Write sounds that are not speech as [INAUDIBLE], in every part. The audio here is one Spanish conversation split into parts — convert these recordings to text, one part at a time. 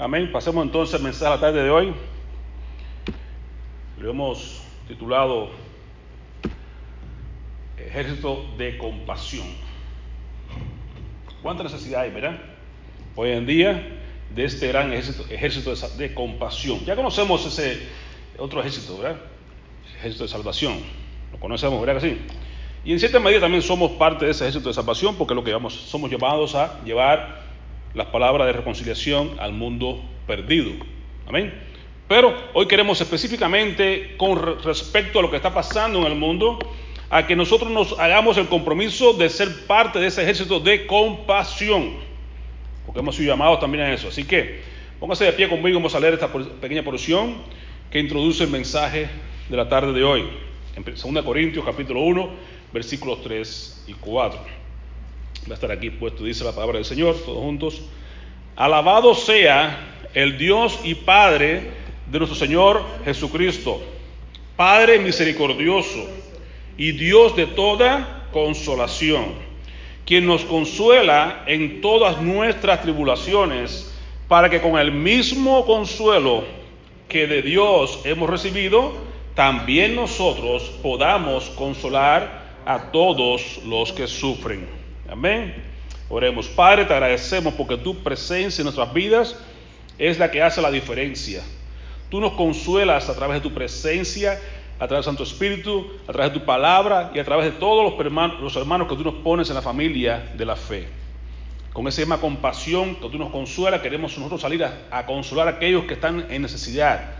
Amén. Pasemos entonces al mensaje de la tarde de hoy. Lo hemos titulado Ejército de Compasión. ¿Cuánta necesidad hay, verdad? Hoy en día de este gran ejército, ejército de, compasión. Ya conocemos ese otro ejército, ¿verdad? Ejército de salvación. Lo conocemos, ¿verdad que sí? Y en cierta medida también somos parte de ese ejército de salvación porque lo que vamos, somos llamados a llevar las palabras de reconciliación al mundo perdido. Amén. Pero hoy queremos específicamente con respecto a lo que está pasando en el mundo, a que nosotros nos hagamos el compromiso de ser parte de ese ejército de compasión, porque hemos sido llamados también a eso. Así que póngase de pie conmigo, vamos a leer esta pequeña porción que introduce el mensaje de la tarde de hoy, en 2 Corintios capítulo 1, versículos 3 y 4. Va a estar aquí puesto, dice la palabra del Señor, todos juntos. Alabado sea el Dios y Padre de nuestro Señor Jesucristo, Padre misericordioso y Dios de toda consolación, quien nos consuela en todas nuestras tribulaciones, para que con el mismo consuelo que de Dios hemos recibido, también nosotros podamos consolar a todos los que sufren. Amén. Oremos, Padre, te agradecemos porque tu presencia en nuestras vidas es la que hace la diferencia. Tú nos consuelas a través de tu presencia, a través de Santo Espíritu, a través de tu palabra y a través de todos los hermanos, los hermanos que tú nos pones en la familia de la fe. Con esa misma compasión que tú nos consuelas, queremos nosotros salir a, a consolar a aquellos que están en necesidad,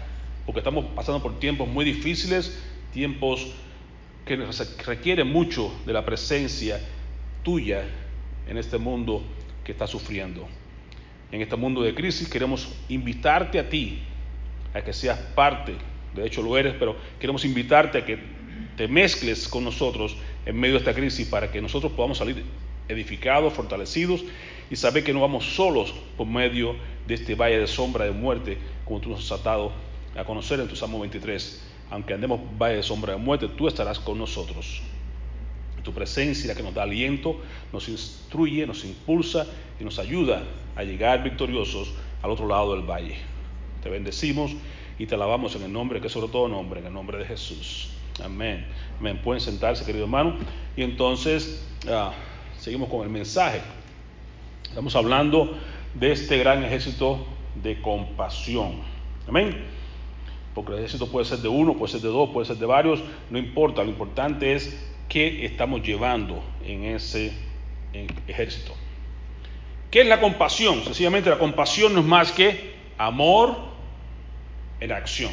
porque estamos pasando por tiempos muy difíciles, tiempos que requieren mucho de la presencia tuya en este mundo que está sufriendo. En este mundo de crisis queremos invitarte a ti a que seas parte, de hecho lo eres, pero queremos invitarte a que te mezcles con nosotros en medio de esta crisis para que nosotros podamos salir edificados, fortalecidos y saber que no vamos solos por medio de este valle de sombra de muerte, como tú nos has dado a conocer en tu Salmo 23. Aunque andemos valle de sombra de muerte, tú estarás con nosotros. Tu presencia, que nos da aliento, nos instruye, nos impulsa y nos ayuda a llegar victoriosos al otro lado del valle. Te bendecimos y te alabamos en el nombre que sobre todo nombre, en el nombre de Jesús. Amén. Amén. Pueden sentarse, querido hermano. Y entonces uh, seguimos con el mensaje. Estamos hablando de este gran ejército de compasión. Amén. Porque el ejército puede ser de uno, puede ser de dos, puede ser de varios, no importa. Lo importante es qué estamos llevando en ese ejército. ¿Qué es la compasión? Sencillamente la compasión no es más que amor en acción.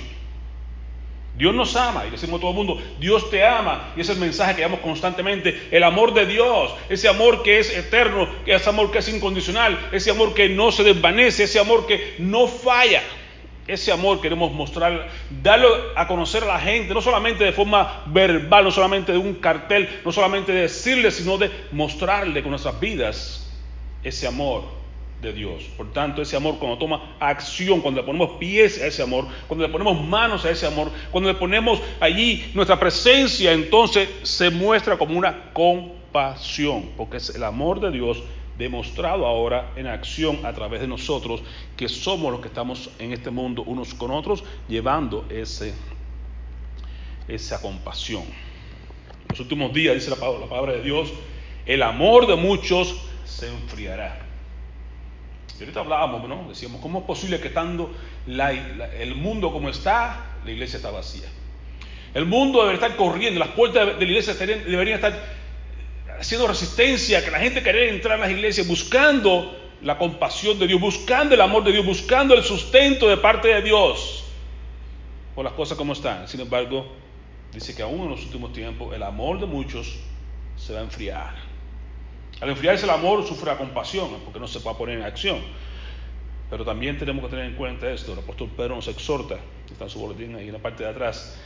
Dios nos ama y decimos a todo el mundo, Dios te ama. Y ese es el mensaje que damos constantemente. El amor de Dios, ese amor que es eterno, ese amor que es incondicional, ese amor que no se desvanece, ese amor que no falla. Ese amor queremos mostrar, darlo a conocer a la gente, no solamente de forma verbal, no solamente de un cartel, no solamente de decirle, sino de mostrarle con nuestras vidas ese amor de Dios. Por tanto, ese amor cuando toma acción, cuando le ponemos pies a ese amor, cuando le ponemos manos a ese amor, cuando le ponemos allí nuestra presencia, entonces se muestra como una compasión, porque es el amor de Dios demostrado ahora en acción a través de nosotros, que somos los que estamos en este mundo unos con otros, llevando ese, esa compasión. En los últimos días, dice la palabra, la palabra de Dios, el amor de muchos se enfriará. Y ahorita hablábamos, ¿no? Decíamos, ¿cómo es posible que estando el mundo como está, la iglesia está vacía? El mundo debería estar corriendo, las puertas de la iglesia deberían estar haciendo resistencia, que la gente quería entrar a las iglesias buscando la compasión de Dios, buscando el amor de Dios, buscando el sustento de parte de Dios por las cosas como están. Sin embargo, dice que aún en los últimos tiempos el amor de muchos se va a enfriar. Al enfriarse el amor sufre la compasión, porque no se puede poner en acción. Pero también tenemos que tener en cuenta esto. El apóstol Pedro nos exhorta, está en su boletín ahí en la parte de atrás.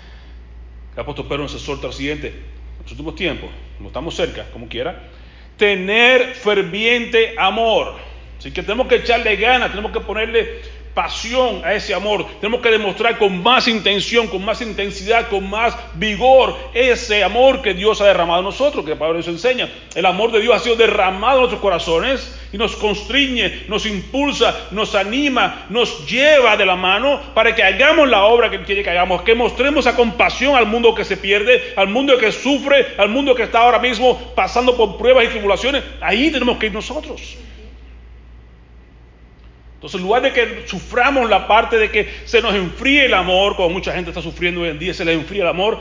El apóstol Pedro nos exhorta al siguiente: en los últimos tiempos, no estamos cerca, como quiera, tener ferviente amor. Así que tenemos que echarle ganas, tenemos que ponerle pasión a ese amor. Tenemos que demostrar con más intención, con más intensidad, con más vigor ese amor que Dios ha derramado en nosotros, que Pablo nos enseña. El amor de Dios ha sido derramado en nuestros corazones y nos constriñe, nos impulsa, nos anima, nos lleva de la mano para que hagamos la obra que quiere que hagamos, que mostremos esa compasión al mundo que se pierde, al mundo que sufre, al mundo que está ahora mismo pasando por pruebas y tribulaciones. Ahí tenemos que ir nosotros. Entonces, en lugar de que suframos la parte de que se nos enfríe el amor, como mucha gente está sufriendo hoy en día, se les enfría el amor,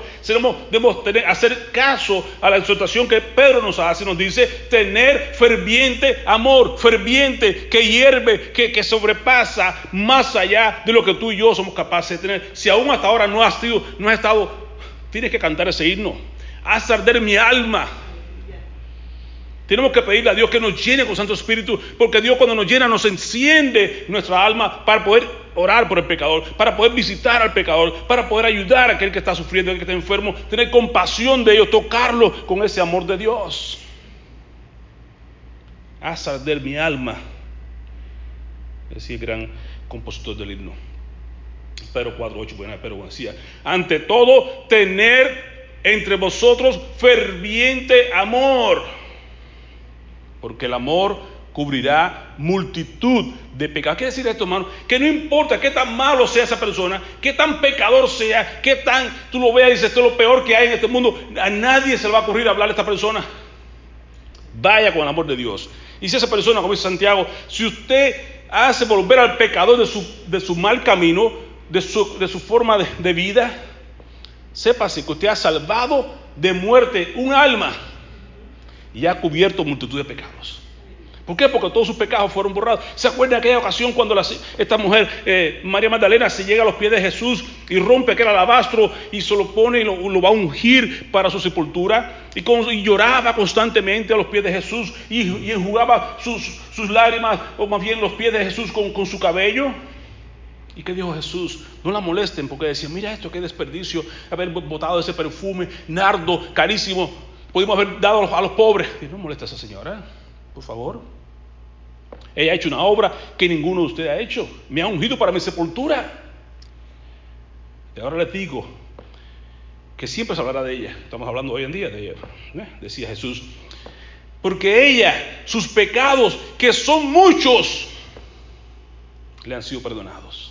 debemos hacer caso a la exhortación que Pedro nos hace, nos dice, tener ferviente amor, ferviente, que hierve, que, que sobrepasa más allá de lo que tú y yo somos capaces de tener. Si aún hasta ahora no has, sido, no has estado, tienes que cantar ese himno. Haz arder mi alma tenemos que pedirle a Dios que nos llene con Santo Espíritu, porque Dios cuando nos llena nos enciende nuestra alma para poder orar por el pecador, para poder visitar al pecador, para poder ayudar a aquel que está sufriendo, aquel que está enfermo, tener compasión de ellos, tocarlo con ese amor de Dios. Haz arder mi alma, decía el gran compositor del himno. Pero 4.8, bueno, pero decía, ante todo, tener entre vosotros ferviente amor porque el amor cubrirá multitud de pecados. ¿Qué decir esto, hermano? Que no importa qué tan malo sea esa persona, qué tan pecador sea, qué tan tú lo veas y dices, esto es lo peor que hay en este mundo, a nadie se le va a ocurrir hablar a esta persona. Vaya con el amor de Dios. Y si esa persona, como dice Santiago, si usted hace volver al pecador de su, mal camino, de su, de su forma de, de vida, sépase que usted ha salvado de muerte un alma y ha cubierto multitud de pecados. ¿Por qué? Porque todos sus pecados fueron borrados. ¿Se acuerda de aquella ocasión cuando esta mujer, eh, María Magdalena, se llega a los pies de Jesús y rompe aquel alabastro y se lo pone y lo, va a ungir para su sepultura? Y, lloraba constantemente a los pies de Jesús y, enjugaba sus, lágrimas, o más bien los pies de Jesús con, con su cabello. ¿Y qué dijo Jesús? No la molesten porque decía, mira esto, qué desperdicio haber botado ese perfume nardo carísimo Pudimos haber dado a los, pobres. Y no molesta a esa señora, por favor. Ella ha hecho una obra que ninguno de ustedes ha hecho. Me ha ungido para mi sepultura. Y ahora les digo que siempre se hablará de ella. Estamos hablando hoy en día de ella. ¿eh? Decía Jesús. Porque ella, sus pecados, que son muchos, le han sido perdonados.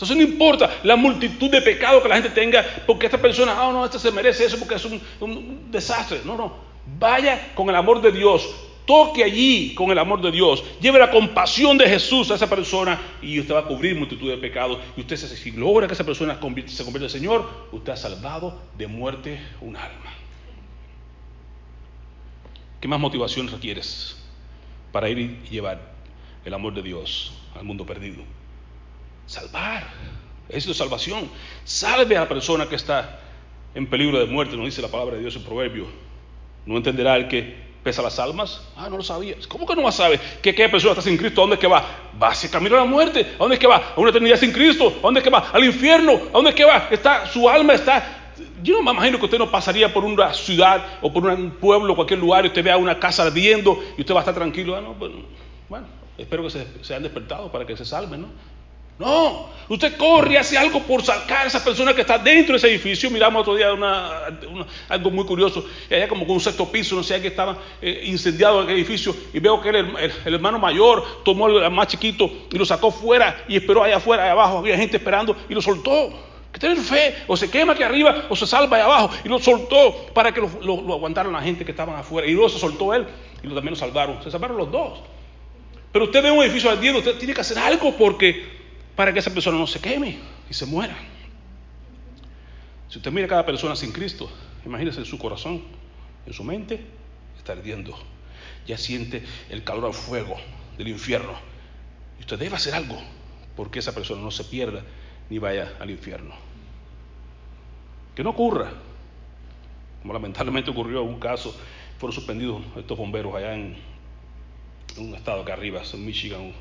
Entonces no importa la multitud de pecados que la gente tenga, porque esta persona, ah, no, este se merece eso porque es un, desastre. No, no. Vaya con el amor de Dios. Toque allí con el amor de Dios. Lleve la compasión de Jesús a esa persona y usted va a cubrir multitud de pecados. Y usted, si logra que esa persona se convierta en el Señor, usted ha salvado de muerte un alma. ¿Qué más motivación requieres para ir y llevar el amor de Dios al mundo perdido? Salvar. Es de salvación. Salve a la persona que está en peligro de muerte, nos dice la palabra de Dios en Proverbio. No entenderá el que pesa las almas. Ah, no lo sabías. ¿Cómo que no va a saber que aquella persona está sin Cristo? ¿A dónde es que va? Va hacia camino a la muerte. ¿A dónde es que va? A una eternidad sin Cristo. ¿A dónde es que va? Al infierno. ¿A dónde es que va? Está, su alma está. Yo no me imagino que usted no pasaría por una ciudad o por un pueblo, cualquier lugar, y usted vea una casa ardiendo y usted va a estar tranquilo. Ah, no, bueno, bueno, espero que se, se hayan despertado para que se salven, ¿no? No, usted corre hace algo por sacar a esa persona que está dentro de ese edificio. Miramos otro día algo muy curioso. Allá como con un sexto piso, no sé, que estaba eh, incendiado el edificio. Y veo que el, hermano mayor tomó al más chiquito y lo sacó fuera y esperó allá afuera, allá abajo. Había gente esperando y lo soltó. Que tener fe, o se quema aquí arriba o se salva allá abajo. Y lo soltó para que lo, aguantaran la gente que estaban afuera. Y luego se soltó él y lo, también lo salvaron. Se salvaron los dos. Pero usted ve un edificio ardiendo, usted tiene que hacer algo porque para que esa persona no se queme y se muera. Si usted mira a cada persona sin Cristo, imagínese en su corazón, en su mente, está ardiendo. Ya siente el calor al fuego del infierno. Y usted debe hacer algo porque esa persona no se pierda ni vaya al infierno. Que no ocurra, como lamentablemente ocurrió en un caso, fueron suspendidos estos bomberos allá en, un estado acá arriba, en Michigan,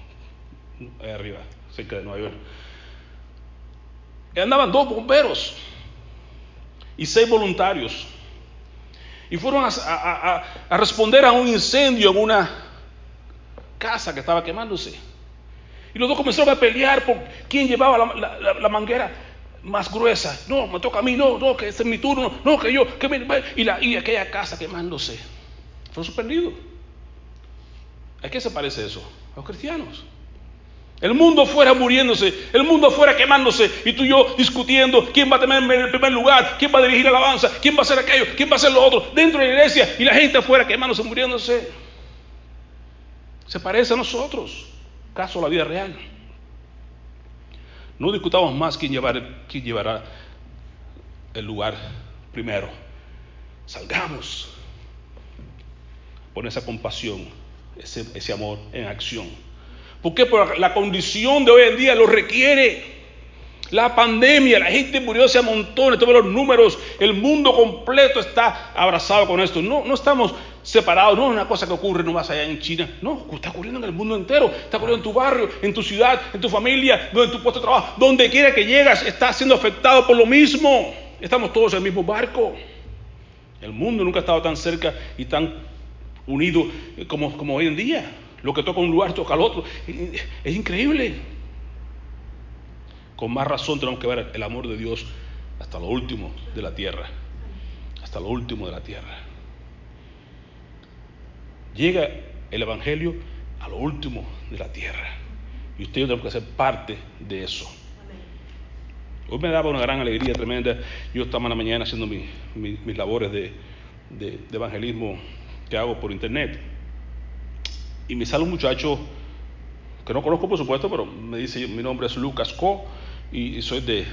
arriba, cerca de Nueva York. Y andaban dos bomberos y seis voluntarios. Y fueron a, responder a un incendio en una casa que estaba quemándose. Y los dos comenzaron a pelear por quién llevaba la, manguera más gruesa. No, me toca a mí, no, no, que este es mi turno, no, que yo, que me, y, la, y aquella casa quemándose. Fue suspendido. ¿A qué se parece eso? A los cristianos. El mundo fuera muriéndose, el mundo fuera quemándose y tú y yo discutiendo quién va a tener el primer lugar, quién va a dirigir la alabanza, quién va a hacer aquello, quién va a hacer lo otro dentro de la iglesia y la gente afuera quemándose, muriéndose. Se parece a nosotros, caso a la vida real. No discutamos más quién, quién llevará el lugar primero. Salgamos. Pon esa compasión, ese, ese amor en acción. ¿Por qué? Porque la condición de hoy en día lo requiere. La pandemia, la gente murió a montones, todos los números, el mundo completo está abrazado con esto. No, no estamos separados, no es una cosa que ocurre nomás allá en China, no, está ocurriendo en el mundo entero, está ocurriendo en tu barrio, en tu ciudad, en tu familia, en tu puesto de trabajo, donde quiera que llegas, está siendo afectado por lo mismo. Estamos todos en el mismo barco. El mundo nunca ha estado tan cerca y tan unido como, como hoy en día. Lo que toca un lugar toca al otro. Es increíble. Con más razón tenemos que ver el amor de Dios hasta lo último de la tierra. Hasta lo último de la tierra. Llega el Evangelio a lo último de la tierra. Y usted tiene que ser parte de eso. Hoy me daba una gran alegría tremenda. Yo estaba en la mañana haciendo mis labores de evangelismo que hago por internet y me sale un muchacho que no conozco por supuesto, pero me dice, mi nombre es Lucas Co y, soy de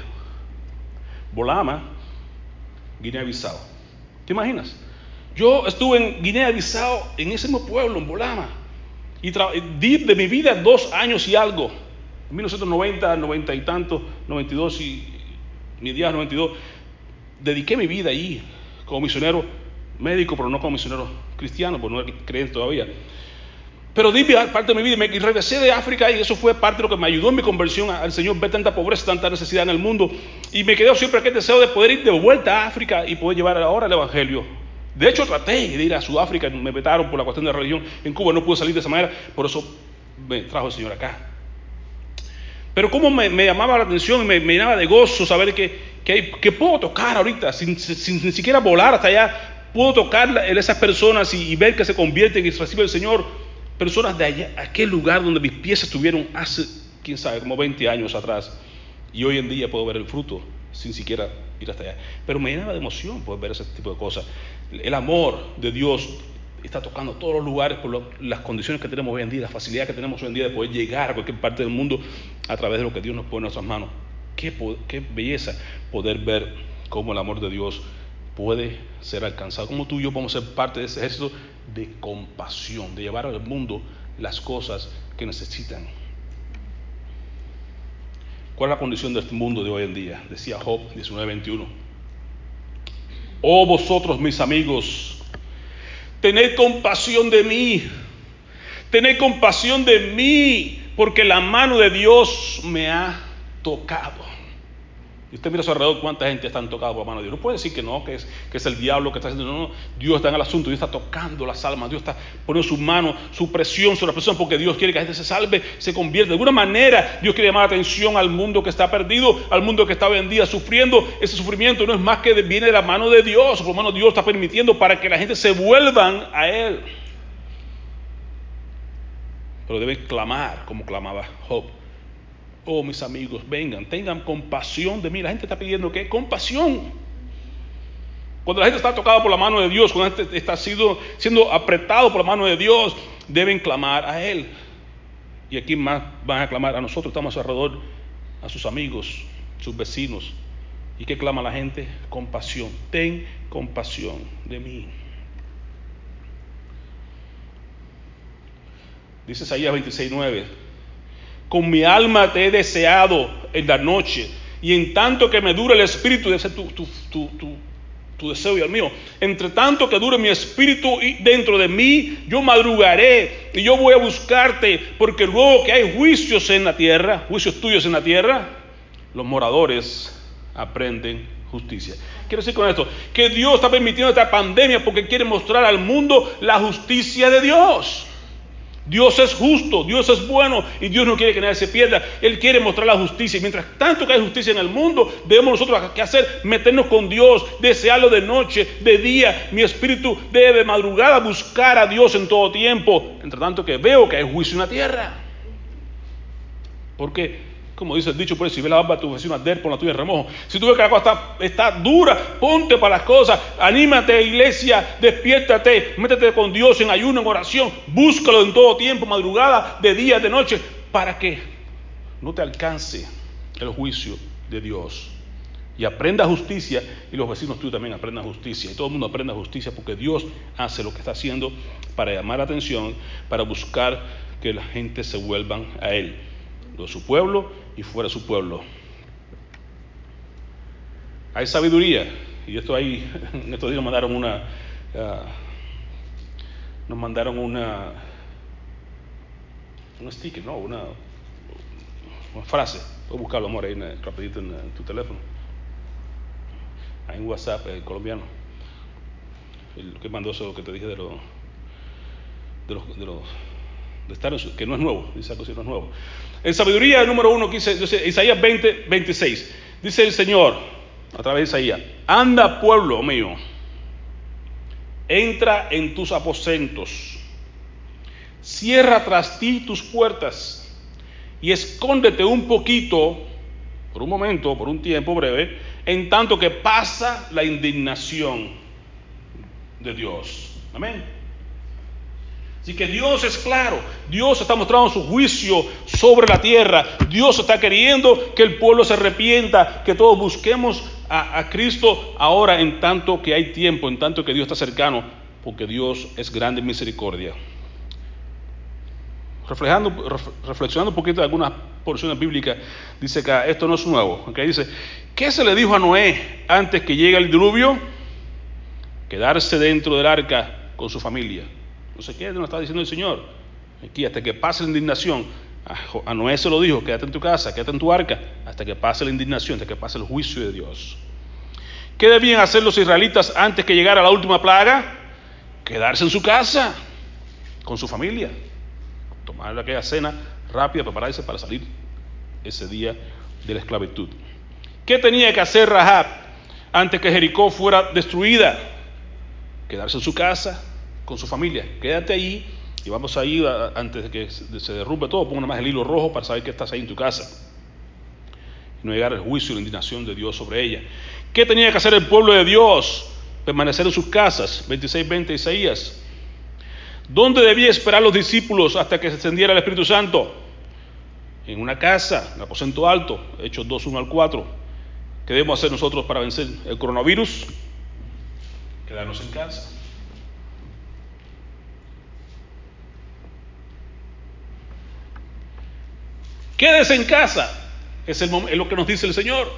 Bolama, Guinea-Bissau. ¿Te imaginas? Yo estuve en Guinea-Bissau, en ese mismo pueblo, en Bolama, y di de mi vida dos años y algo. En 1990, 90 y tanto, 92 y mi día 92, dediqué mi vida allí como misionero médico, pero no como misionero cristiano, porque no creen todavía. Pero di parte de mi vida y regresé de África y eso fue parte de lo que me ayudó en mi conversión al Señor, ver tanta pobreza, tanta necesidad en el mundo. Y me quedó siempre aquel deseo de poder ir de vuelta a África y poder llevar ahora el Evangelio. De hecho, traté de ir a Sudáfrica, me vetaron por la cuestión de la religión. En Cuba no pude salir de esa manera, por eso me trajo el Señor acá. Pero como me, llamaba la atención y me, llenaba de gozo saber que, que, puedo tocar ahorita, sin, sin, ni siquiera volar hasta allá, puedo tocar a esas personas y, y ver que se convierten y reciben el Señor personas de allá, aquel lugar donde mis pies estuvieron hace, quién sabe, como 20 años atrás. Y hoy en día puedo ver el fruto sin siquiera ir hasta allá. Pero me llenaba de emoción poder ver ese tipo de cosas. El amor de Dios está tocando todos los lugares por las condiciones que tenemos hoy en día, la facilidad que tenemos hoy en día de poder llegar a cualquier parte del mundo a través de lo que Dios nos pone en nuestras manos. Qué, qué belleza poder ver cómo el amor de Dios puede ser alcanzado. Como tú y yo podemos ser parte de ese ejército de compasión, de llevar al mundo las cosas que necesitan. ¿Cuál es la condición de este mundo de hoy en día? Decía Job 19:21. Oh vosotros mis amigos, tened compasión de mí, tened compasión de mí, porque la mano de Dios me ha tocado. Usted mira a su alrededor cuánta gente está tocada por la mano de Dios. No puede decir que no, que es, que es el diablo que está haciendo. No, no, Dios está en el asunto, Dios está tocando las almas, Dios está poniendo su mano, su presión sobre la persona porque Dios quiere que la gente se salve, se convierta. De alguna manera, Dios quiere llamar la atención al mundo que está perdido, al mundo que está hoy en día sufriendo. Ese sufrimiento no es más que viene de la mano de Dios, por lo menos Dios está permitiendo para que la gente se vuelvan a Él. Pero deben clamar como clamaba Job Oh, mis amigos, vengan, tengan compasión de mí. La gente está pidiendo que compasión. Cuando la gente está tocada por la mano de Dios, cuando la gente está siendo, apretado por la mano de Dios, deben clamar a Él. Y aquí más van a clamar a nosotros, estamos alrededor, a sus amigos, sus vecinos. ¿Y qué clama la gente? Compasión. Ten compasión de mí. Dice Isaías 26.9 con mi alma te he deseado en la noche, y en tanto que me dure el espíritu, de tu, tu, tu, deseo y el mío, entre tanto que dure mi espíritu dentro de mí, yo madrugaré y yo voy a buscarte, porque luego que hay juicios en la tierra, juicios tuyos en la tierra, los moradores aprenden justicia. Quiero decir con esto, que Dios está permitiendo esta pandemia porque quiere mostrar al mundo la justicia de Dios. Dios es justo, Dios es bueno y Dios no quiere que nadie se pierda. Él quiere mostrar la justicia. Y mientras tanto que hay justicia en el mundo, debemos nosotros que hacer meternos con Dios, desearlo de noche, de día. Mi espíritu debe de madrugada buscar a Dios en todo tiempo. Entre tanto que veo que hay juicio en la tierra. Porque como dice el dicho, pues si ve la barba de tu vecino arder, por la tuya remojo. Si tú ves que la cosa está, dura, ponte para las cosas, anímate iglesia, despiértate, métete con Dios en ayuno, en oración, búscalo en todo tiempo, madrugada, de día, de noche, para que no te alcance el juicio de Dios. Y aprenda justicia y los vecinos tú también aprendan justicia. Y todo el mundo aprenda justicia porque Dios hace lo que está haciendo para llamar la atención, para buscar que la gente se vuelvan a Él de su pueblo y fuera de su pueblo. Hay sabiduría, y esto ahí, en estos días nos mandaron una, uh, nos mandaron una, un sticker, no, una, una frase, puedes buscarlo, amor, ahí rapidito en, tu teléfono, ahí en WhatsApp, el colombiano, el que mandó eso que te dije de los que no es nuevo, dice algo así, no es nuevo. En sabiduría número uno, dice, dice Isaías 20, 26, dice el Señor, a través de Isaías, anda pueblo mío, entra en tus aposentos, cierra tras ti tus puertas y escóndete un poquito, por un momento, por un tiempo breve, en tanto que pasa la indignación de Dios. Amén. Así que Dios es claro, Dios está mostrando su juicio sobre la tierra, Dios está queriendo que el pueblo se arrepienta, que todos busquemos a, Cristo ahora en tanto que hay tiempo, en tanto que Dios está cercano, porque Dios es grande en misericordia. Reflejando, reflexionando un poquito de algunas porciones bíblicas, dice que esto no es nuevo. Okay, dice, ¿qué se le dijo a Noé antes que llegue el diluvio? Quedarse dentro del arca con su familia. No sé qué nos está diciendo el Señor. Aquí, hasta que pase la indignación. A Noé se lo dijo, quédate en tu casa, quédate en tu arca, hasta que pase la indignación, hasta que pase el juicio de Dios. ¿Qué debían hacer los israelitas antes que llegara la última plaga? Quedarse en su casa, con su familia, tomar aquella cena rápida, prepararse para salir ese día de la esclavitud. ¿Qué tenía que hacer Rahab antes que Jericó fuera destruida? Quedarse en su casa, con su familia. Quédate ahí y vamos a ir antes de que se derrumbe todo, ponga más el hilo rojo para saber que estás ahí en tu casa. Y no llegar el juicio y la indignación de Dios sobre ella. ¿Qué tenía que hacer el pueblo de Dios? Permanecer en sus casas. 26-20 Isaías. ¿Dónde debía esperar los discípulos hasta que se extendiera el Espíritu Santo? En una casa, en aposento alto, Hechos 2, 1 al 4. ¿Qué debemos hacer nosotros para vencer el coronavirus? Quedarnos en casa. Quédese en casa. Es, lo que nos dice el Señor.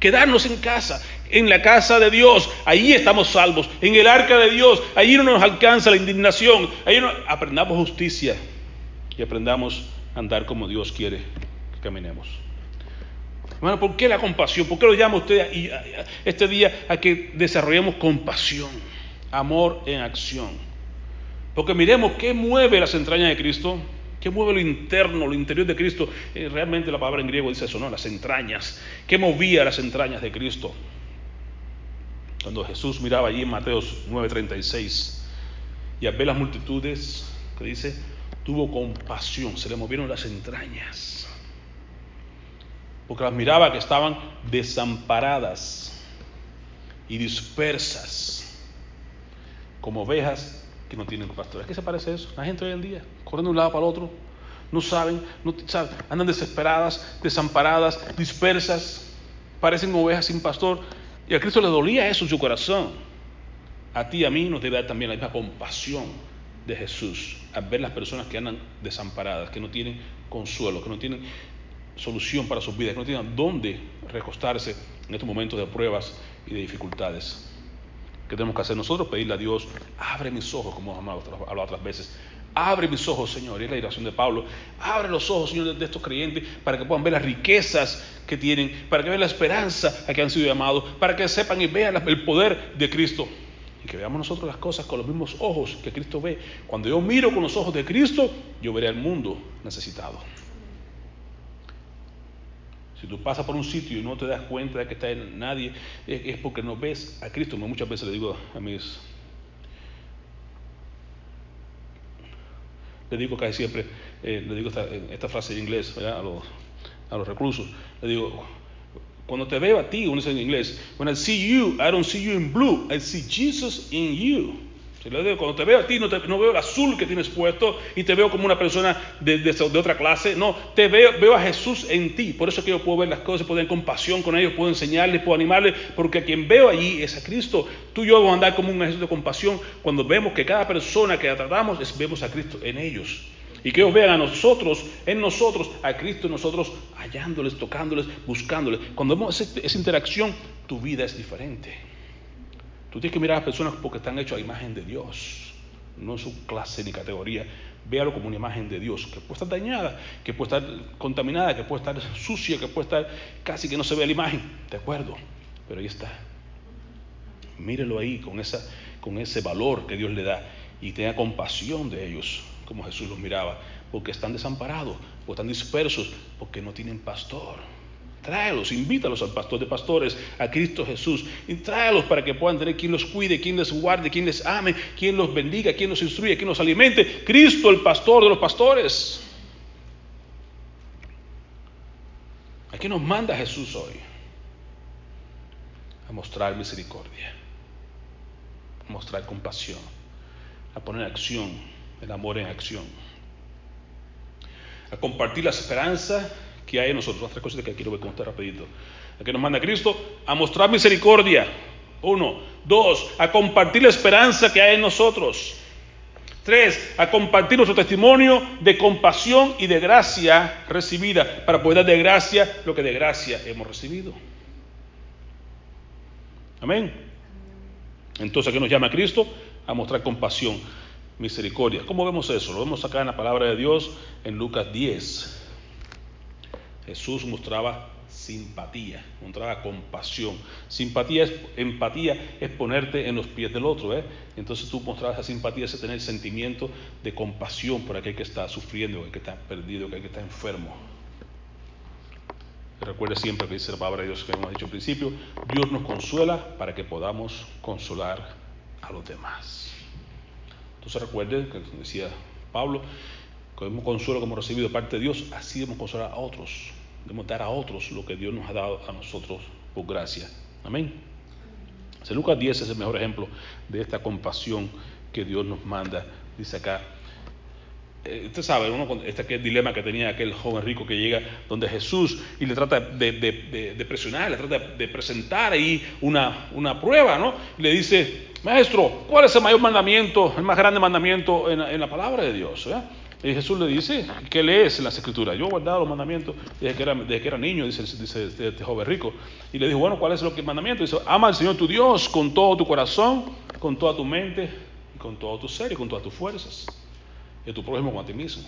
Quedarnos en casa, en la casa de Dios. Ahí estamos salvos. En el arca de Dios. Ahí no nos alcanza la indignación. Ahí aprendamos justicia y aprendamos a andar como Dios quiere que caminemos. Hermano, ¿por qué la compasión? ¿Por qué lo llama usted este día a que desarrollemos compasión? Amor en acción. Porque miremos qué mueve las entrañas de Cristo. ¿Qué mueve lo interno, lo interior de Cristo? Eh, realmente la palabra en griego dice eso, ¿no? Las entrañas. ¿Qué movía las entrañas de Cristo? Cuando Jesús miraba allí en Mateos 9:36 y al ver las multitudes, que dice, tuvo compasión, se le movieron las entrañas. Porque las miraba que estaban desamparadas y dispersas como ovejas que no tienen pastor. ¿A qué se parece eso? La gente hoy en día, corriendo de un lado para el otro, no saben, no saben, andan desesperadas, desamparadas, dispersas, parecen ovejas sin pastor. Y a Cristo le dolía eso en su corazón. A ti y a mí nos debe dar también la misma compasión de Jesús al ver las personas que andan desamparadas, que no tienen consuelo, que no tienen solución para sus vidas, que no tienen dónde recostarse en estos momentos de pruebas y de dificultades. ¿Qué tenemos que hacer nosotros? Pedirle a Dios, abre mis ojos, como hemos hablado otras veces. Abre mis ojos, Señor. Y es la oración de Pablo. Abre los ojos, Señor, de estos creyentes para que puedan ver las riquezas que tienen, para que vean la esperanza a que han sido llamados, para que sepan y vean el poder de Cristo y que veamos nosotros las cosas con los mismos ojos que Cristo ve. Cuando yo miro con los ojos de Cristo, yo veré al mundo necesitado. Si tú pasas por un sitio y no te das cuenta de que está en nadie, es porque no ves a Cristo. Muchas veces le digo a mis le digo casi siempre, eh, le digo esta, frase en inglés a, los, a los reclusos, le digo, cuando te veo a ti, uno dice en inglés, when I see you, I don't see you in blue, I see Jesus in you. Cuando te veo a ti, no, veo el azul que tienes puesto y te veo como una persona de, otra clase. No, te veo, veo a Jesús en ti. Por eso que yo puedo ver las cosas, puedo tener compasión con ellos, puedo enseñarles, puedo animarles, porque a quien veo allí es a Cristo. Tú y yo vamos a andar como un ejército de compasión cuando vemos que cada persona que tratamos, es, vemos a Cristo en ellos. Y que ellos vean a nosotros, en nosotros, a Cristo en nosotros, hallándoles, tocándoles, buscándoles. Cuando vemos esa interacción, tu vida es diferente. Tú tienes que mirar a las personas porque están hechas a imagen de Dios, no su clase ni categoría. Véalo como una imagen de Dios, que puede estar dañada, que puede estar contaminada, que puede estar sucia, que puede estar casi que no se ve la imagen. De acuerdo, pero ahí está. Mírelo ahí con, esa, con ese valor que Dios le da y tenga compasión de ellos, como Jesús los miraba, porque están desamparados, porque están dispersos, porque no tienen pastor. Tráelos, invítalos al pastor de pastores, a Cristo Jesús, y tráelos para que puedan tener quien los cuide, quien les guarde, quien les ame, quien los bendiga, quien los instruya, quien los alimente. Cristo, el pastor de los pastores. ¿A qué nos manda Jesús hoy? A mostrar misericordia, a mostrar compasión, a poner acción, el amor en acción, a compartir la esperanza que hay en nosotros. Otra cosa que quiero ver con usted rapidito. A que nos manda Cristo a mostrar misericordia. Uno. Dos, a compartir la esperanza que hay en nosotros. Tres, a compartir nuestro testimonio de compasión y de gracia recibida, para poder dar de gracia lo que de gracia hemos recibido. Amén. Entonces, ¿a qué nos llama Cristo? A mostrar compasión, misericordia. ¿Cómo vemos eso? Lo vemos acá en la palabra de Dios en Lucas 10. Jesús mostraba simpatía, mostraba compasión. Simpatía es, empatía es ponerte en los pies del otro. ¿eh? Entonces tú mostrabas esa simpatía, ese tener sentimiento de compasión por aquel que está sufriendo, aquel que está perdido, aquel que está enfermo. Recuerde siempre que dice la palabra de Dios que hemos dicho al principio, Dios nos consuela para que podamos consolar a los demás. Entonces recuerde que decía Pablo, como consuelo como recibido parte de Dios, así debemos consolar a otros. Debemos dar a otros lo que Dios nos ha dado a nosotros por gracia. Amén. Lucas 10 es el mejor ejemplo de esta compasión que Dios nos manda. Dice acá, eh, usted sabe, uno, este dilema que tenía aquel joven rico que llega donde Jesús y le trata de, presionar, le trata de presentar ahí una, prueba, ¿no? Y le dice, maestro, ¿cuál es el mayor mandamiento, el más grande mandamiento en, la palabra de Dios? ¿eh? Y Jesús le dice, ¿qué lees en las escrituras? Yo he guardado los mandamientos desde que era, desde que era niño, dice, este, este, joven rico. Y le dijo, bueno, ¿cuál es lo que mandamiento? Dice, ama al Señor tu Dios con todo tu corazón, con toda tu mente, con todo tu ser y con todas tus fuerzas. Y a tu prójimo como a ti mismo.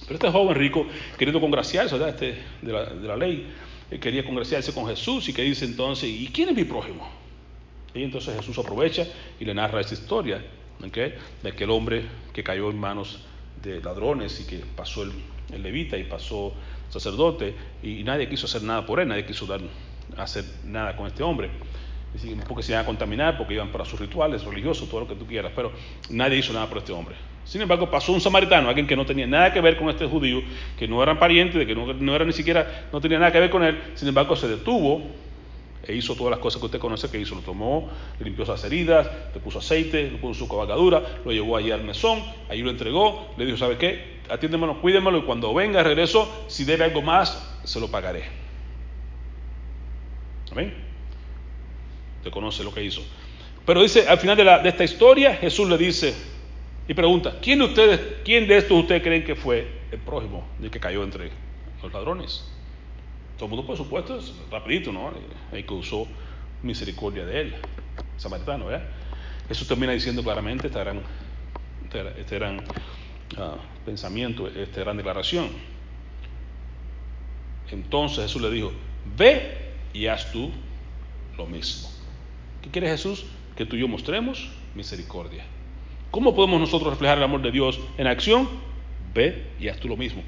Pero este joven rico, queriendo congraciarse Este, de, la, de la ley, eh, quería congraciarse con Jesús y que dice entonces, ¿y quién es mi prójimo? Y entonces Jesús aprovecha y le narra esta historia de aquel hombre que cayó en manos de ladrones y que pasó el, levita y pasó sacerdote y, nadie quiso hacer nada por él, nadie quiso dar, hacer nada con este hombre. Porque se iban a contaminar, porque iban para sus rituales religiosos, todo lo que tú quieras, pero nadie hizo nada por este hombre. Sin embargo, pasó un samaritano, alguien que no tenía nada que ver con este judío, que no eran parientes, que no era ni siquiera, no tenía nada que ver con él, sin embargo se detuvo e hizo todas las cosas que usted conoce que hizo. Lo tomó, limpió esas heridas, le puso aceite, le puso su cabalgadura, lo llevó allí al mesón, allí lo entregó, le dijo, ¿sabe qué? Atiéndemelo, cuídemelo y cuando venga, regreso, si debe algo más, se lo pagaré. ¿Amén? Usted conoce lo que hizo. Pero dice, al final de, de esta historia, Jesús le dice y pregunta, ¿quién de ustedes, quién de estos ustedes creen que fue el prójimo del que cayó entre los ladrones? Todo el mundo, por supuesto, es rapidito, ¿no? El que usó misericordia de él, samaritano, ¿verdad? Eso termina diciendo claramente este gran, este gran uh, pensamiento, esta gran declaración. Entonces Jesús le dijo, ve y haz tú lo mismo. ¿Qué quiere Jesús? que tú y yo mostremos misericordia. ¿Cómo podemos nosotros reflejar el amor de Dios en acción? Ve y haz tú lo mismo.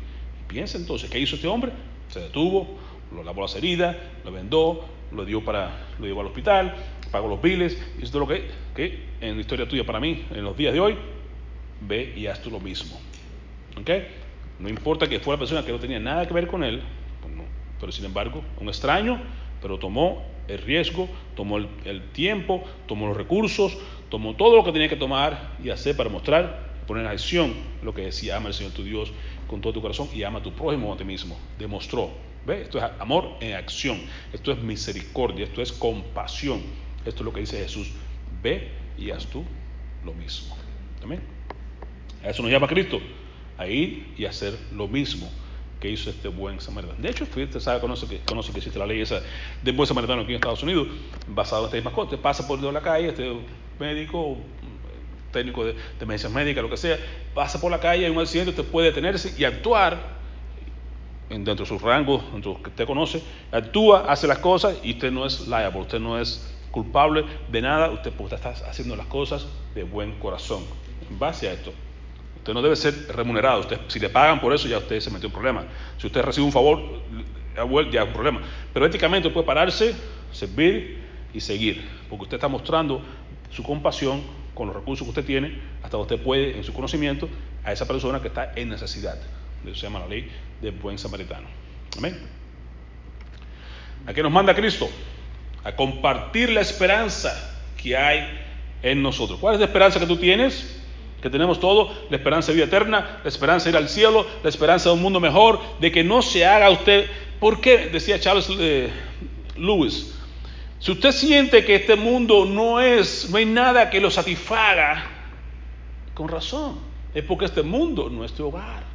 piensa entonces, ¿qué hizo este hombre? Se detuvo, lo lavó las heridas, lo vendó, lo dio para, lo llevó al hospital, pagó los biles, hizo todo lo que, que en la historia tuya para mí, en los días de hoy, ve y haz tú lo mismo. ¿Ok? No importa que fuera persona que no tenía nada que ver con él, pues pero sin embargo, un extraño, pero tomó el riesgo, tomó el, tiempo, tomó los recursos, tomó todo lo que tenía que tomar y hacer para mostrar, poner en acción lo que decía, ama al Señor tu Dios con todo tu corazón y ama a tu prójimo a ti mismo. Demostró. ¿Ve? Esto es amor en acción, esto es misericordia, esto es compasión. Esto es lo que dice Jesús. Ve y haz tú lo mismo. Amén. A eso nos llama Cristo, a ir y hacer lo mismo que hizo este buen samaritano. De hecho, usted sabe, conoce que, conoce que existe la ley esa de buen samaritano aquí en Estados Unidos, basado en estas mismas cosas. Te pasa por la calle, este médico, técnico de, de medicina médica, lo que sea, pasa por la calle, hay un accidente, usted puede detenerse y actuar dentro de sus rangos, dentro de que usted conoce, actúa, hace las cosas y usted no es liable, usted no es culpable de nada, usted, usted está haciendo las cosas de buen corazón. En base a esto, Usted no debe ser remunerado. Usted, si le pagan por eso, ya usted se metió en problema. Si usted recibe un favor, ya es un problema. Pero éticamente puede pararse, servir y seguir. Porque usted está mostrando su compasión con los recursos que usted tiene, hasta usted puede, en su conocimiento, a esa persona que está en necesidad. Se llama la ley del buen samaritano. Amén. ¿A qué nos manda Cristo? A compartir la esperanza que hay en nosotros. ¿Cuál es la esperanza que tú tienes? que tenemos todo, la esperanza de vida eterna, la esperanza de ir al cielo, la esperanza de un mundo mejor, de que no se haga usted, ¿por qué? Decía Charles eh, Lewis, si usted siente que este mundo no es, no hay nada que lo satisfaga, con razón, es porque este mundo no es tu hogar.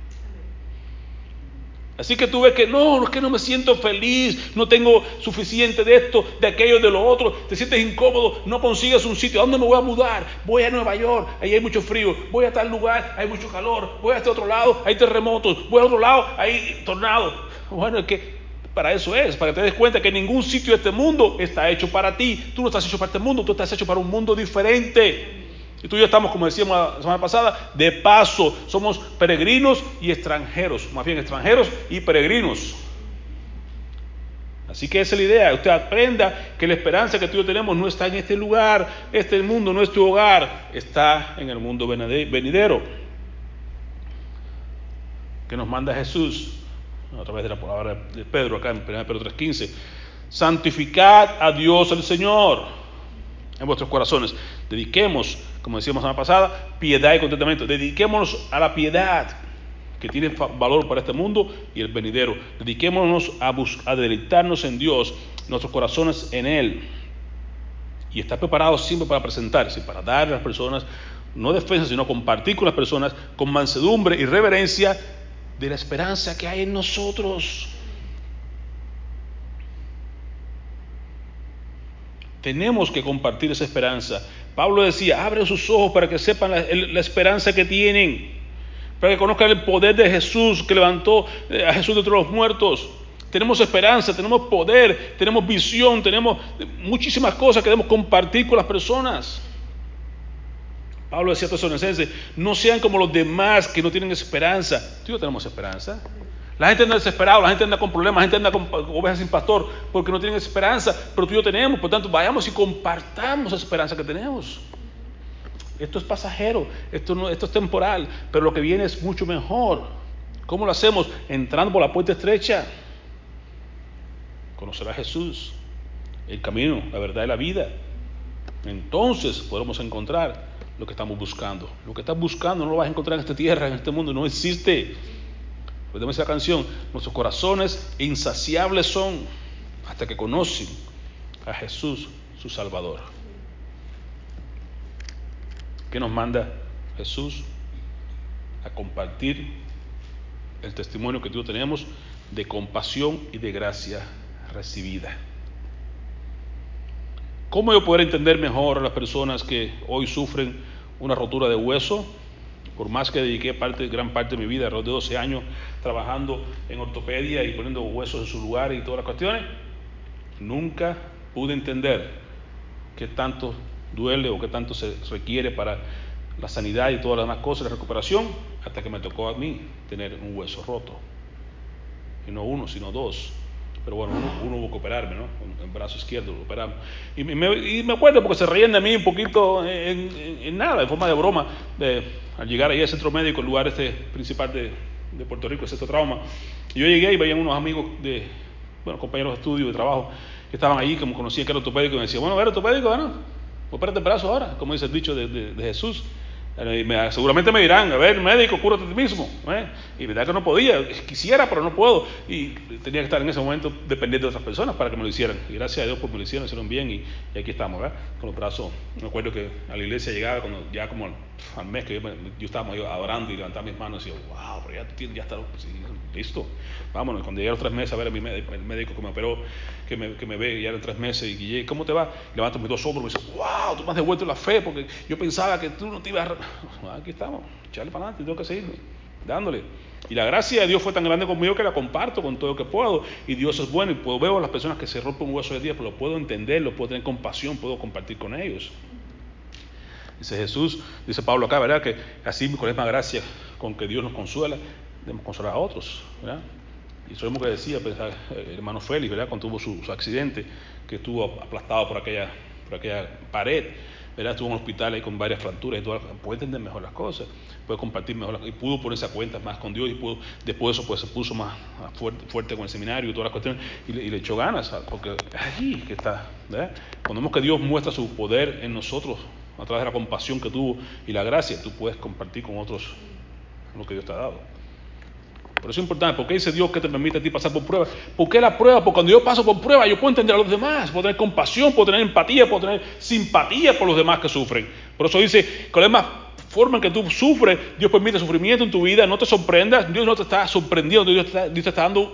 Así que tú ves que no, es que no me siento feliz, no tengo suficiente de esto, de aquello, de lo otro, te sientes incómodo, no consigues un sitio. ¿A dónde me voy a mudar? Voy a Nueva York, ahí hay mucho frío. Voy a tal lugar, hay mucho calor. Voy a este otro lado, hay terremotos. Voy a otro lado, hay tornados. [LAUGHS] Bueno, es que para eso es, para que te des cuenta que ningún sitio de este mundo está hecho para ti. Tú no estás hecho para este mundo, tú estás hecho para un mundo diferente. Y tú y yo estamos, como decíamos la semana pasada, de paso. Somos peregrinos y extranjeros. Más bien extranjeros y peregrinos. Así que esa es la idea. Usted aprenda que la esperanza que tú y yo tenemos no está en este lugar. Este mundo no es tu hogar. Está en el mundo venidero. Que nos manda Jesús a través de la palabra de Pedro acá en 1 Pedro 3.15. Santificad a Dios el Señor en vuestros corazones. Dediquemos como decíamos la semana pasada, piedad y contentamiento. Dediquémonos a la piedad que tiene valor para este mundo y el venidero. Dediquémonos a, a deleitarnos en Dios, nuestros corazones en Él. Y estar preparados siempre para presentarse, para dar a las personas, no defensa, sino compartir con las personas con mansedumbre y reverencia de la esperanza que hay en nosotros. Tenemos que compartir esa esperanza. Pablo decía, abre sus ojos para que sepan la, esperanza que tienen, para que conozcan el poder de Jesús que levantó eh, a Jesús de entre los muertos. Tenemos esperanza, tenemos poder, tenemos visión, tenemos muchísimas cosas que debemos compartir con las personas. Pablo decía a Tesalonicenses, no sean como los demás que no tienen esperanza. Tú y yo tenemos esperanza. La gente anda desesperada, la gente anda con problemas, la gente anda con ovejas sin pastor porque no tienen esperanza, pero tú y yo tenemos. Por tanto, vayamos y compartamos la esperanza que tenemos. Esto es pasajero, esto, no, esto es temporal, pero lo que viene es mucho mejor. ¿Cómo lo hacemos? Entrando por la puerta estrecha. Conocer a Jesús, el camino, la verdad y la vida. Entonces podremos encontrar lo que estamos buscando. Lo que estás buscando no lo vas a encontrar en esta tierra, en este mundo, no existe. Podemos esa canción, nuestros corazones insaciables son hasta que conocen a Jesús, su Salvador. ¿Qué nos manda Jesús? A compartir el testimonio que tú tenemos de compasión y de gracia recibida. ¿Cómo yo poder entender mejor a las personas que hoy sufren una rotura de hueso? Por más que dediqué gran parte de mi vida, alrededor de 12 años, trabajando en ortopedia y poniendo huesos en su lugar y todas las cuestiones, nunca pude entender qué tanto duele o qué tanto se requiere para la sanidad y todas las demás cosas, la recuperación, hasta que me tocó a mí tener un hueso roto. Y no uno, sino dos. Pero bueno, uno, hubo que operarme, ¿no? El brazo izquierdo lo operamos. Y me, acuerdo porque se reían de mí un poquito en, nada, en forma de broma, de, al llegar ahí al centro médico, el lugar este principal de, de Puerto Rico, el centro trauma. Y yo llegué y veían unos amigos de, bueno, compañeros de estudio, de trabajo, que estaban ahí, me conocían que era ortopédico, y me decían, bueno, ¿eres ortopédico? Bueno, opérate el brazo ahora, como dice el dicho de Jesús seguramente me dirán, a ver, médico, cúrate a ti mismo. ¿eh? Y verdad que no podía, quisiera, pero no puedo. Y tenía que estar en ese momento dependiendo de otras personas para que me lo hicieran. Y gracias a Dios por me lo hicieron, hicieron bien y, aquí estamos, ¿verdad? Con los brazos. Me acuerdo que a la iglesia llegaba cuando ya como al mes que yo, yo estaba adorando y levantaba mis manos y decía, wow, pero ya, ya está listo. Vámonos. Cuando llegué a los tres meses a ver a mi médico, el médico que me operó, que me, que me ve ya en tres meses y llegué, ¿cómo te va? Levanto mis dos hombros y me dice, wow, tú me has devuelto la fe porque yo pensaba que tú no te ibas a aquí estamos, echarle para adelante, tengo que seguir dándole. Y la gracia de Dios fue tan grande conmigo que la comparto con todo lo que puedo. Y Dios es bueno. Y puedo, veo a las personas que se rompen un hueso de día, pero lo puedo entender, lo puedo tener compasión, puedo compartir con ellos. Dice Jesús, dice Pablo acá, ¿verdad? Que así con la misma gracia con que Dios nos consuela, debemos consolar a otros, ¿verdad? Y eso que decía pues, el hermano Félix, ¿verdad? Cuando tuvo su, accidente, que estuvo aplastado por aquella pared Estuvo en un hospital ahí con varias fracturas y todo, puede entender mejor las cosas, puede compartir mejor las cosas, y pudo ponerse a cuenta más con Dios y después de eso pues se puso más, fuerte, con el seminario y todas las cuestiones y le, echó ganas, porque es allí que está, Cuando vemos que Dios muestra su poder en nosotros a través de la compasión que tuvo y la gracia, tú puedes compartir con otros lo que Dios te ha dado. Por eso es importante, porque dice Dios que te permite a ti pasar por pruebas. ¿Por qué la prueba? Porque cuando yo paso por prueba, yo puedo entender a los demás, puedo tener compasión, puedo tener empatía, puedo tener simpatía por los demás que sufren. Por eso dice, con la misma forma en que tú sufres, Dios permite sufrimiento en tu vida, no te sorprendas, Dios no te está sorprendiendo, Dios te está, dando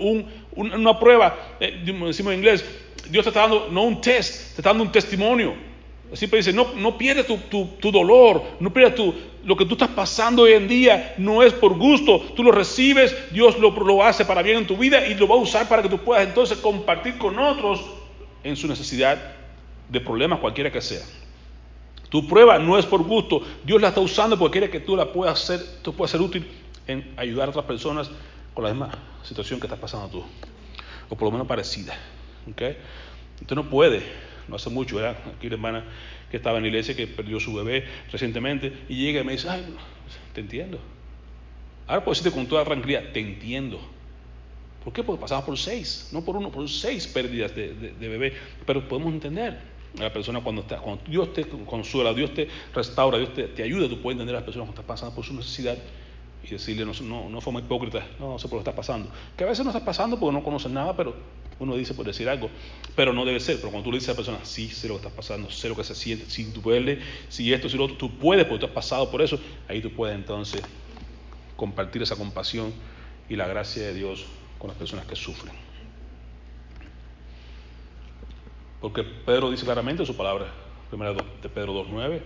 una prueba, eh, decimos en inglés, Dios te está dando no un test, te está dando un testimonio. Siempre dice, no, no pierdas tu, dolor, no pierdas tu, lo que tú estás pasando hoy en día, no es por gusto, tú lo recibes, Dios lo, lo hace para bien en tu vida y lo va a usar para que tú puedas entonces compartir con otros en su necesidad de problemas cualquiera que sea. Tu prueba no es por gusto, Dios la está usando porque quiere que tú la puedas hacer, tú puedas ser útil en ayudar a otras personas con la misma situación que estás pasando tú, o por lo menos parecida. ¿okay? Usted no puede no hace mucho, era aquí la hermana que estaba en la iglesia que perdió su bebé recientemente y llega y me dice, ay, te entiendo. Ahora puedo decirte con toda tranquilidad, te entiendo. ¿Por qué? Porque pasamos por seis, no por uno, por seis pérdidas de, bebé. Pero podemos entender a la persona cuando está, cuando Dios te consuela, Dios te restaura, Dios te, ayuda, tú puedes entender a las personas cuando están pasando por su necesidad y decirle, no, no, no forma hipócrita, no, no sé por qué está pasando. Que a veces no está pasando porque no conocen nada, pero uno dice por decir algo, pero no debe ser. Pero cuando tú le dices a la persona, sí, sé lo que está pasando, sé lo que se siente, si puedes, si esto, si lo otro, tú puedes porque tú has pasado por eso, ahí tú puedes entonces compartir esa compasión y la gracia de Dios con las personas que sufren. Porque Pedro dice claramente en su palabra, primera de Pedro 2.9,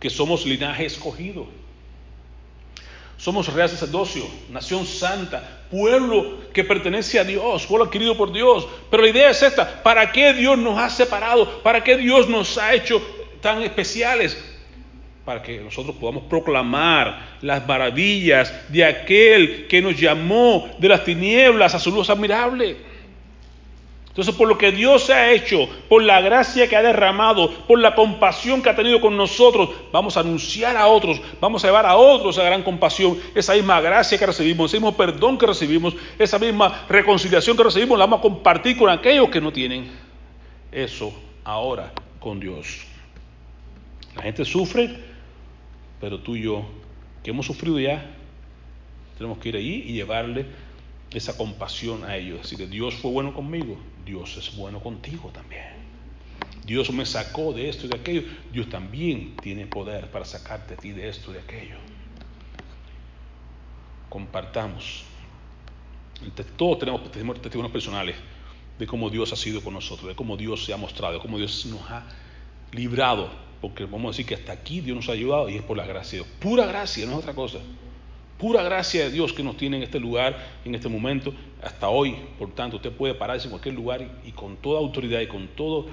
que somos linaje escogido somos real sacerdocio, nación santa, pueblo que pertenece a Dios, pueblo adquirido por Dios. Pero la idea es esta, ¿para qué Dios nos ha separado? ¿Para qué Dios nos ha hecho tan especiales? Para que nosotros podamos proclamar las maravillas de aquel que nos llamó de las tinieblas a su luz admirable. Entonces, por lo que Dios ha hecho, por la gracia que ha derramado, por la compasión que ha tenido con nosotros, vamos a anunciar a otros, vamos a llevar a otros a gran compasión, esa misma gracia que recibimos, ese mismo perdón que recibimos, esa misma reconciliación que recibimos, la vamos a compartir con aquellos que no tienen eso ahora con Dios. La gente sufre, pero tú y yo, que hemos sufrido ya, tenemos que ir ahí y llevarle esa compasión a ellos. Así que Dios fue bueno conmigo, Dios es bueno contigo también. Dios me sacó de esto y de aquello. Dios también tiene poder para sacarte a ti de esto y de aquello. Compartamos. Todos tenemos testimonios personales de cómo Dios ha sido con nosotros, de cómo Dios se ha mostrado, de cómo Dios nos ha librado. Porque vamos a decir que hasta aquí Dios nos ha ayudado y es por la gracia. Pura gracia, no es otra cosa. Pura gracia de Dios que nos tiene en este lugar, en este momento, hasta hoy. Por tanto, usted puede pararse en cualquier lugar y, con toda autoridad y con toda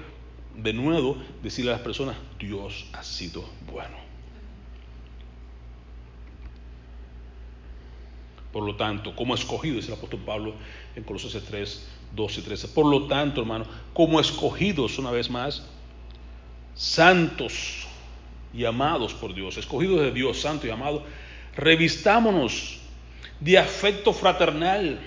de nuevo decirle a las personas, Dios ha sido bueno. Por lo tanto, como escogido, dice el apóstol Pablo en Colosenses 3, 12 y 13. Por lo tanto, hermano, como escogidos una vez más, santos y amados por Dios, escogidos de Dios, santos y amados, revistámonos de afecto fraternal,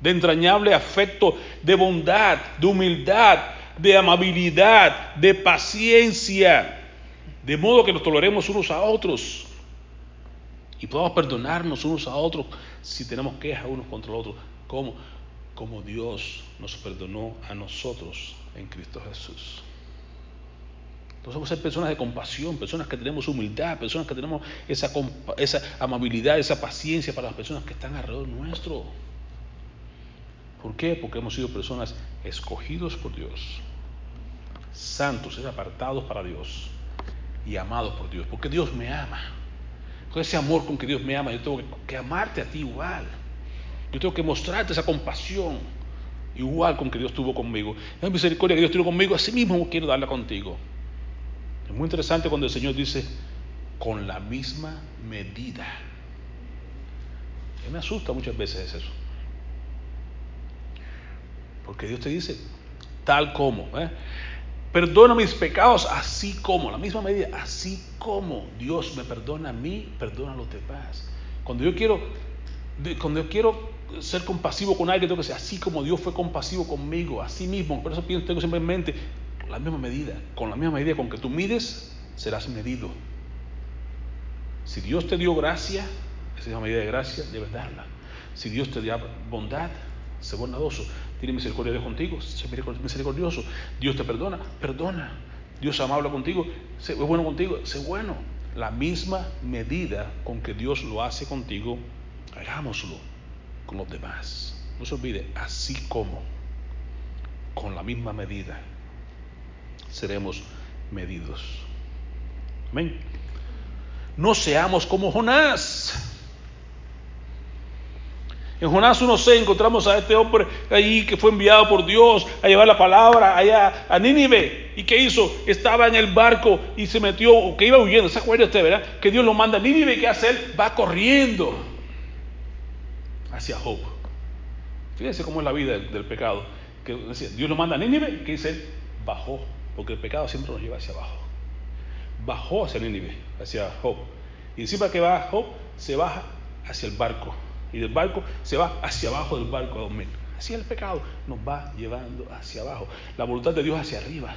de entrañable afecto de bondad, de humildad, de amabilidad, de paciencia, de modo que nos toleremos unos a otros y podamos perdonarnos unos a otros si tenemos quejas unos contra los otros. ¿Cómo? Como Dios nos perdonó a nosotros en Cristo Jesús. Entonces vamos a ser personas de compasión, personas que tenemos humildad, personas que tenemos esa, amabilidad, esa paciencia para las personas que están alrededor nuestro. ¿Por qué? Porque hemos sido personas escogidos por Dios, santos, apartados para Dios y amados por Dios, porque Dios me ama. Con ese amor con que Dios me ama, yo tengo que amarte a ti igual. Yo tengo que mostrarte esa compasión igual con que Dios tuvo conmigo. La misericordia que Dios tuvo conmigo, así mismo quiero darla contigo. Es muy interesante cuando el Señor dice, con la misma medida. Me asusta muchas veces eso. Porque Dios te dice, tal como. ¿eh? Perdona mis pecados así como, la misma medida, así como Dios me perdona a mí, perdona a los demás. Cuando yo quiero, cuando yo quiero ser compasivo con alguien, tengo que ser así como Dios fue compasivo conmigo, así mismo. Por eso tengo siempre en mente la misma medida, con la misma medida con que tú mides, serás medido. Si Dios te dio gracia, esa misma medida de gracia debes darla. Si Dios te dio bondad, sé bondadoso. Tiene misericordia de contigo, sé misericordioso. Dios te perdona, perdona. Dios amable contigo, es bueno contigo, sé bueno. La misma medida con que Dios lo hace contigo, hagámoslo con los demás. No se olvide, así como, con la misma medida, seremos medidos. Amén. No seamos como Jonás. En Jonás 1.6 encontramos a este hombre ahí que fue enviado por Dios a llevar la palabra allá a Nínive. ¿Y qué hizo? Estaba en el barco y se metió, que iba huyendo. ¿Se acuerda usted? Que Dios lo manda a Nínive ¿qué hace él? Va corriendo hacia Job. Fíjense cómo es la vida del, pecado. Que Dios lo manda a Nínive, ¿qué dice él? Bajó, porque el pecado siempre nos lleva hacia abajo. Bajó hacia Nínive, hacia Job. Y encima que va Job, se baja hacia el barco y del barco se va hacia abajo del barco a. Así el pecado nos va llevando hacia abajo. La voluntad de Dios hacia arriba.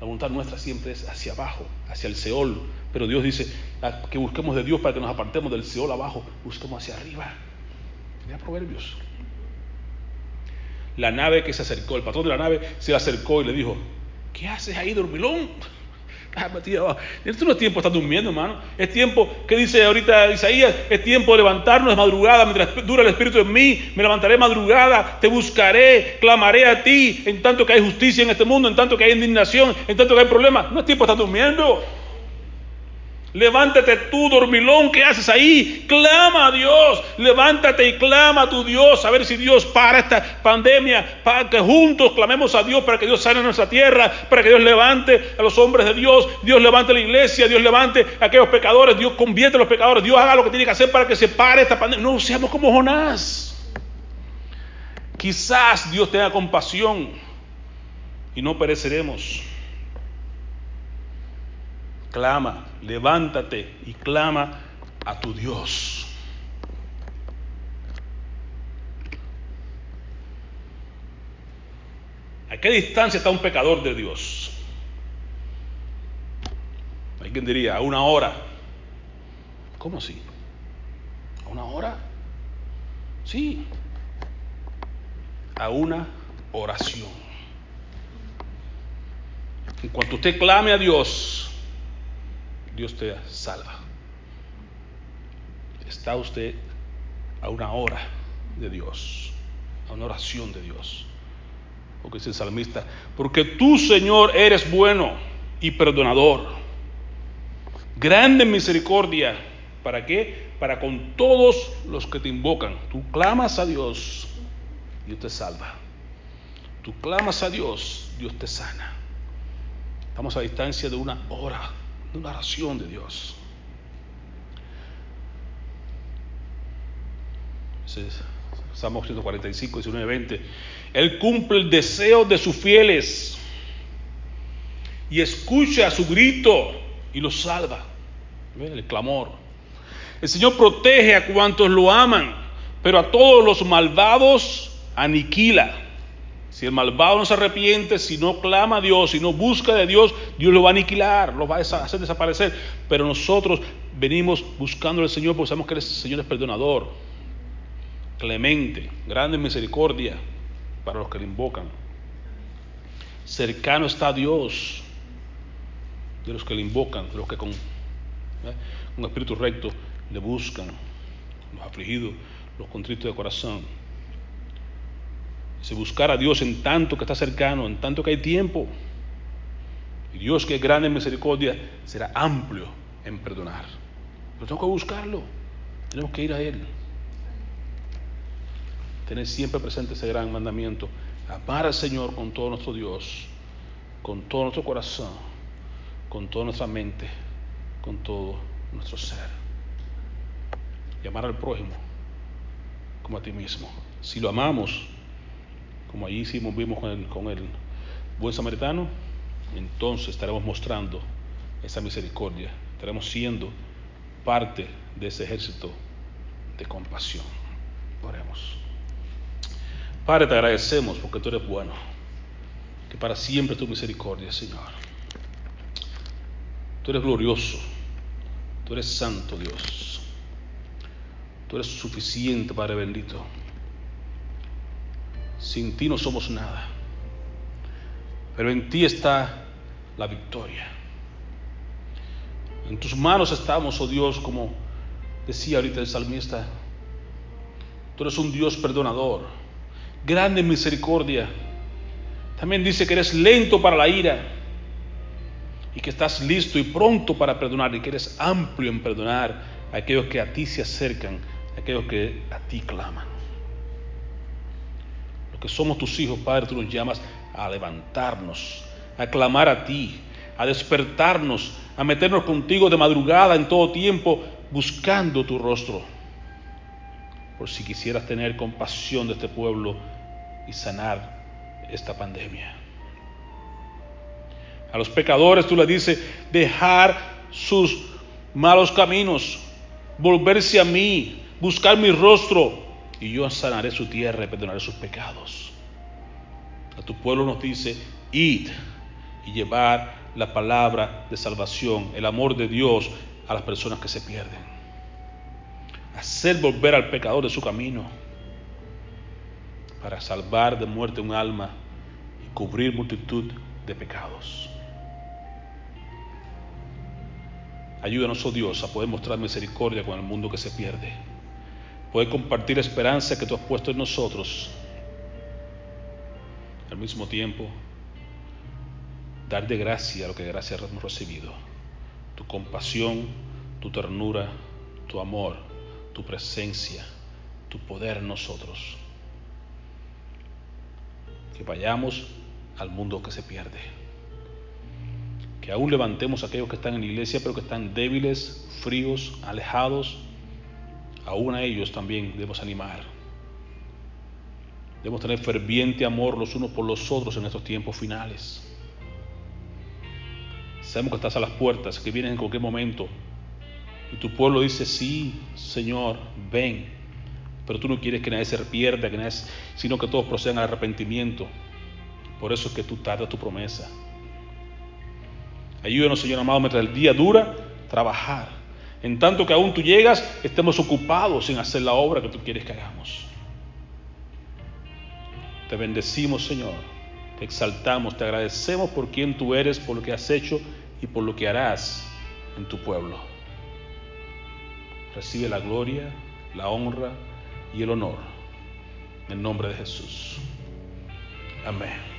La voluntad nuestra siempre es hacia abajo, hacia el Seol. Pero Dios dice que busquemos de Dios para que nos apartemos del Seol abajo, busquemos hacia arriba. Mira Proverbios. La nave que se acercó, el patrón de la nave se acercó y le dijo, ¿qué haces ahí, dormilón? Esto no es tiempo de estar durmiendo, hermano. Es tiempo, ¿qué dice ahorita Isaías? Es tiempo de levantarnos de madrugada mientras dura el Espíritu en mí. Me levantaré madrugada, te buscaré, clamaré a ti en tanto que hay justicia en este mundo, en tanto que hay indignación, en tanto que hay problemas. No es tiempo de estar durmiendo. Levántate tú, dormilón, ¿qué haces ahí? Clama a Dios, levántate y clama a tu Dios, a ver si Dios para esta pandemia, para que juntos clamemos a Dios, para que Dios sane nuestra tierra, para que Dios levante a los hombres de Dios, Dios levante a la iglesia, Dios levante a aquellos pecadores, Dios convierte a los pecadores, Dios haga lo que tiene que hacer para que se pare esta pandemia. No seamos como Jonás. Quizás Dios tenga compasión y no pereceremos clama, levántate y clama a tu Dios. ¿A qué distancia está un pecador de Dios? Alguien diría, a una hora. ¿Cómo así? ¿A una hora? Sí. A una oración. En cuanto usted clame a Dios, Dios te salva. Está usted a una hora de Dios, a una oración de Dios. Porque dice el salmista, porque tú, Señor, eres bueno y perdonador, grande misericordia. ¿Para qué? Para con todos los que te invocan. Tú clamas a Dios, Dios te salva. tú clamas a Dios, Dios te sana. Estamos a distancia de una hora, de una oración de Dios. Salmo 145, 19, 20. Él cumple el deseo de sus fieles y escucha su grito y los salva. El clamor. El Señor protege a cuantos lo aman, pero a todos los malvados aniquila. Si el malvado no se arrepiente, si no clama a Dios, si no busca de Dios, Dios lo va a aniquilar, lo va a hacer desaparecer. Pero nosotros venimos buscando al Señor porque sabemos que el Señor es perdonador, clemente, grande en misericordia para los que le invocan. Cercano está Dios de los que le invocan, de los que con un espíritu recto le buscan, los afligidos, los contritos de corazón. Si buscar a Dios en tanto que está cercano, en tanto que hay tiempo, y Dios que es grande en misericordia, será amplio en perdonar. Pero tengo que buscarlo, tenemos que ir a Él. Tener siempre presente ese gran mandamiento, amar al Señor con todo nuestro Dios, con todo nuestro corazón, con toda nuestra mente, con todo nuestro ser. Y amar al prójimo como a ti mismo. Si lo amamos, como ahí hicimos, vimos con el, con el buen samaritano, entonces estaremos mostrando esa misericordia, estaremos siendo parte de ese ejército de compasión. Oremos. Padre, te agradecemos porque tú eres bueno, que para siempre tu misericordia, Señor. Tú eres glorioso, tú eres santo Dios, tú eres suficiente, Padre bendito. Sin ti no somos nada, pero en ti está la victoria. En tus manos estamos, oh Dios, como decía ahorita el salmista. Tú eres un Dios perdonador, grande en misericordia. También dice que eres lento para la ira y que estás listo y pronto para perdonar y que eres amplio en perdonar a aquellos que a ti se acercan, a aquellos que a ti claman. Los que somos tus hijos, Padre, tú nos llamas a levantarnos, a clamar a ti, a despertarnos, a meternos contigo de madrugada en todo tiempo, buscando tu rostro. Por si quisieras tener compasión de este pueblo y sanar esta pandemia. A los pecadores tú le dices, dejar sus malos caminos, volverse a mí, buscar mi rostro, y yo sanaré su tierra y perdonaré sus pecados. A tu pueblo nos dice, id y llevar la palabra de salvación, el amor de Dios a las personas que se pierden. Hacer volver al pecador de su camino para salvar de muerte un alma y cubrir multitud de pecados. Ayúdanos, oh Dios, a poder mostrar misericordia con el mundo que se pierde. Poder compartir esperanza que tú has puesto en nosotros. Al mismo tiempo, dar de gracia lo que gracia hemos recibido. Tu compasión, tu ternura, tu amor, tu presencia, tu poder en nosotros. Que vayamos al mundo que se pierde que aún levantemos a aquellos que están en la iglesia, pero que están débiles, fríos, alejados, aún a ellos también debemos animar. Debemos tener ferviente amor los unos por los otros en estos tiempos finales. Sabemos que estás a las puertas, que vienes en cualquier momento. Y tu pueblo dice, sí, Señor, ven. Pero tú no quieres que nadie se pierda, que nadie, sino que todos procedan al arrepentimiento. Por eso es que tú tardas tu promesa. Ayúdanos, Señor amado, mientras el día dura, trabajar. En tanto que aún tú llegas, estemos ocupados en hacer la obra que tú quieres que hagamos. Te bendecimos, Señor. Te exaltamos, te agradecemos por quien tú eres, por lo que has hecho y por lo que harás en tu pueblo. Recibe la gloria, la honra y el honor. En nombre de Jesús. Amén.